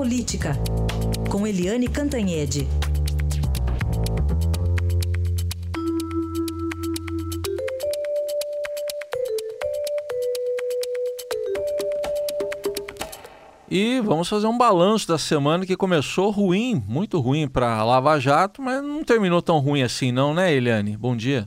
Política, com Eliane Cantanhede. E vamos fazer um balanço da semana que começou ruim, muito ruim para a Lava Jato, mas não terminou tão ruim assim não, né, Eliane? Bom dia.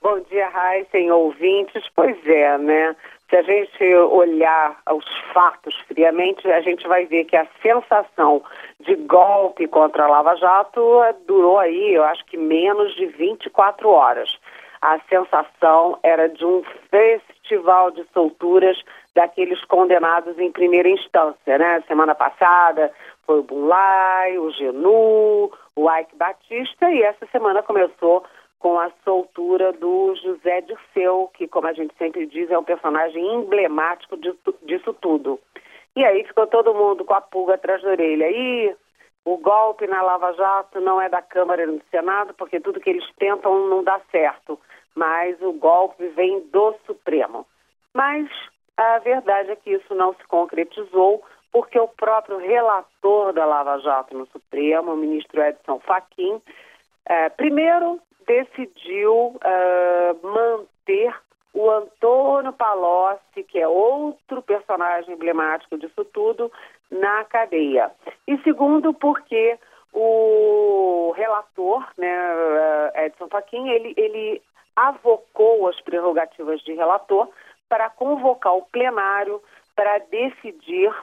Bom dia, Raíssen, ouvintes. Pois é, né? Se a gente olhar os fatos friamente, a gente vai ver que a sensação de golpe contra a Lava Jato durou aí, eu acho que menos de 24 horas. A sensação era de um festival de solturas daqueles condenados em primeira instância, né? Semana passada foi o Bunlai, o Genu, o Ike Batista e essa semana começou com a soltura do José Dirceu, que, como a gente sempre diz, é um personagem emblemático disso, disso tudo. E aí ficou todo mundo com a pulga atrás da orelha. E o golpe na Lava Jato não é da Câmara e do Senado, porque tudo que eles tentam não dá certo. Mas o golpe vem do Supremo. Mas a verdade é que isso não se concretizou, porque o próprio relator da Lava Jato no Supremo, o ministro Edson Fachin, é, primeiro decidiu uh, manter o Antônio Palocci, que é outro personagem emblemático disso tudo, na cadeia. E segundo, porque o relator, né, Edson Fachin, ele, ele avocou as prerrogativas de relator para convocar o plenário para decidir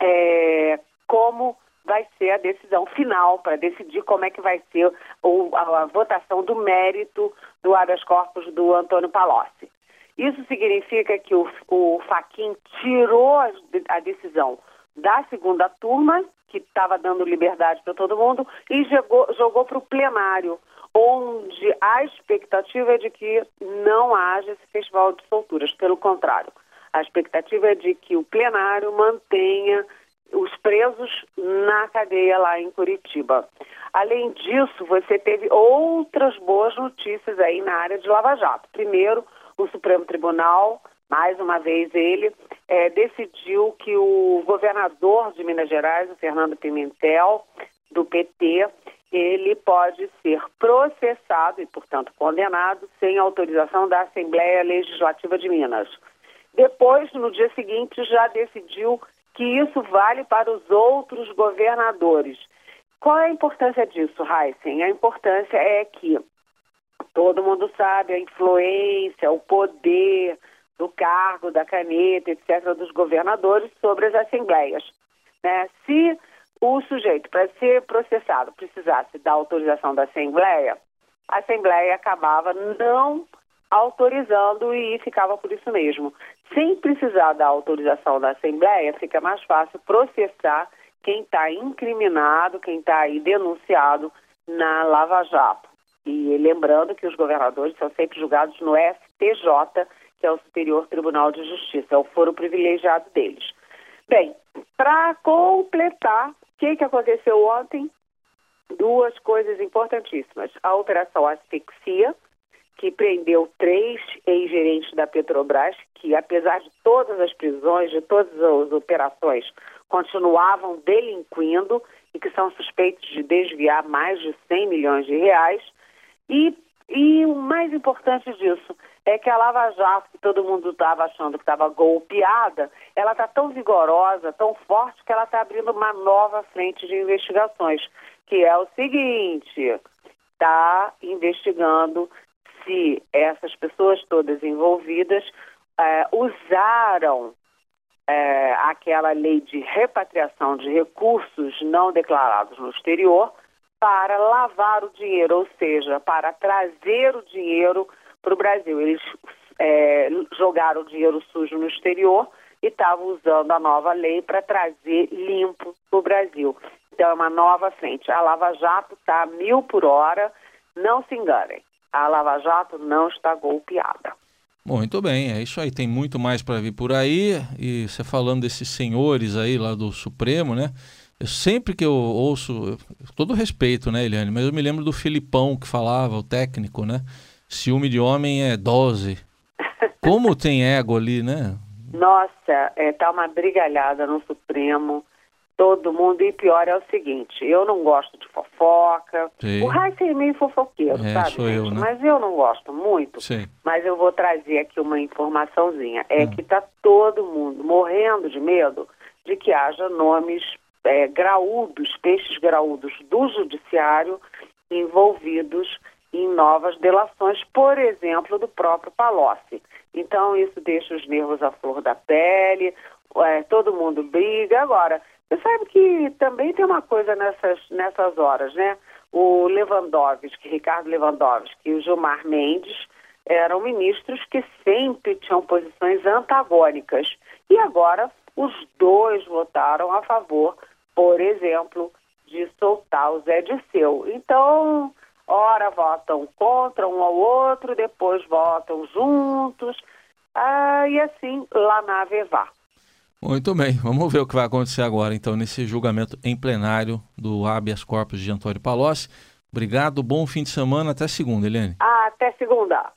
é, como vai ser a decisão final, para decidir como é que vai ser o, a, a, votação do mérito do habeas corpus do Antônio Palocci. Isso significa que o, o Faquin tirou a, a decisão da segunda turma, que estava dando liberdade para todo mundo, e jogou, jogou para o plenário, onde a expectativa é de que não haja esse festival de solturas. Pelo contrário, a expectativa é de que o plenário mantenha os presos na cadeia lá em Curitiba. Além disso, você teve outras boas notícias aí na área de Lava Jato. Primeiro, o Supremo Tribunal, mais uma vez ele, é, decidiu que o governador de Minas Gerais, o Fernando Pimentel, do PT, ele pode ser processado e, portanto, condenado sem autorização da Assembleia Legislativa de Minas. Depois, no dia seguinte, já decidiu que isso vale para os outros governadores. Qual é a importância disso, Heisen? A importância é que todo mundo sabe a influência, o poder do cargo, da caneta, etc., dos governadores sobre as assembleias. Né? Se o sujeito, para ser processado, precisasse da autorização da Assembleia, a Assembleia acabava não autorizando e ficava por isso mesmo. Sem precisar da autorização da Assembleia, fica mais fácil processar quem está incriminado, quem está aí denunciado na Lava Jato. E lembrando que os governadores são sempre julgados no STJ, que é o Superior Tribunal de Justiça, é o foro privilegiado deles. Bem, para completar, o que, que aconteceu ontem? Duas coisas importantíssimas. A Operação Asfixia, que prendeu três ex-gerentes da Petrobras, que apesar de todas as prisões, de todas as operações, continuavam delinquindo e que são suspeitos de desviar mais de 100 milhões de reais. E, e o mais importante disso é que a Lava Jato, que todo mundo estava achando que estava golpeada, ela está tão vigorosa, tão forte, que ela está abrindo uma nova frente de investigações, que é o seguinte, está investigando se essas pessoas todas envolvidas é, usaram é, aquela lei de repatriação de recursos não declarados no exterior para lavar o dinheiro, ou seja, para trazer o dinheiro para o Brasil. Eles é, jogaram o dinheiro sujo no exterior e estavam usando a nova lei para trazer limpo para o Brasil. Então é uma nova frente. A Lava Jato está mil por hora, não se enganem. A Lava Jato não está golpeada. Muito bem, é isso aí. Tem muito mais para vir por aí. E você falando desses senhores aí lá do Supremo, né? Eu, sempre que eu ouço, todo respeito, né, Eliane? Mas eu me lembro do Filipão que falava, o técnico, né? Ciúme de homem é dose. Como tem ego ali, né? Nossa, é, tá uma brigalhada no Supremo. Todo mundo. E pior é o seguinte, eu não gosto de fofoca. Sim. O Raíssa é meio fofoqueiro, É, sabe? sou eu, né? Mas eu não gosto muito. Sim. Mas eu vou trazer aqui uma informaçãozinha. É Hum. que está todo mundo morrendo de medo de que haja nomes é, graúdos, peixes graúdos do judiciário envolvidos em novas delações, por exemplo, do próprio Palocci. Então, isso deixa os nervos à flor da pele, é, todo mundo briga. Agora, você sabe que também tem uma coisa nessas, nessas horas, né? O Lewandowski, Ricardo Lewandowski e o Gilmar Mendes eram ministros que sempre tinham posições antagônicas. E agora os dois votaram a favor, por exemplo, de soltar o Zé Disseu. Então, ora votam contra um ao outro, depois votam juntos, ah, e assim lá na Avevá. Muito bem, vamos ver o que vai acontecer agora, então, nesse julgamento em plenário do habeas corpus de Antônio Palocci. Obrigado, bom fim de semana, até segunda, Eliane. Até segunda.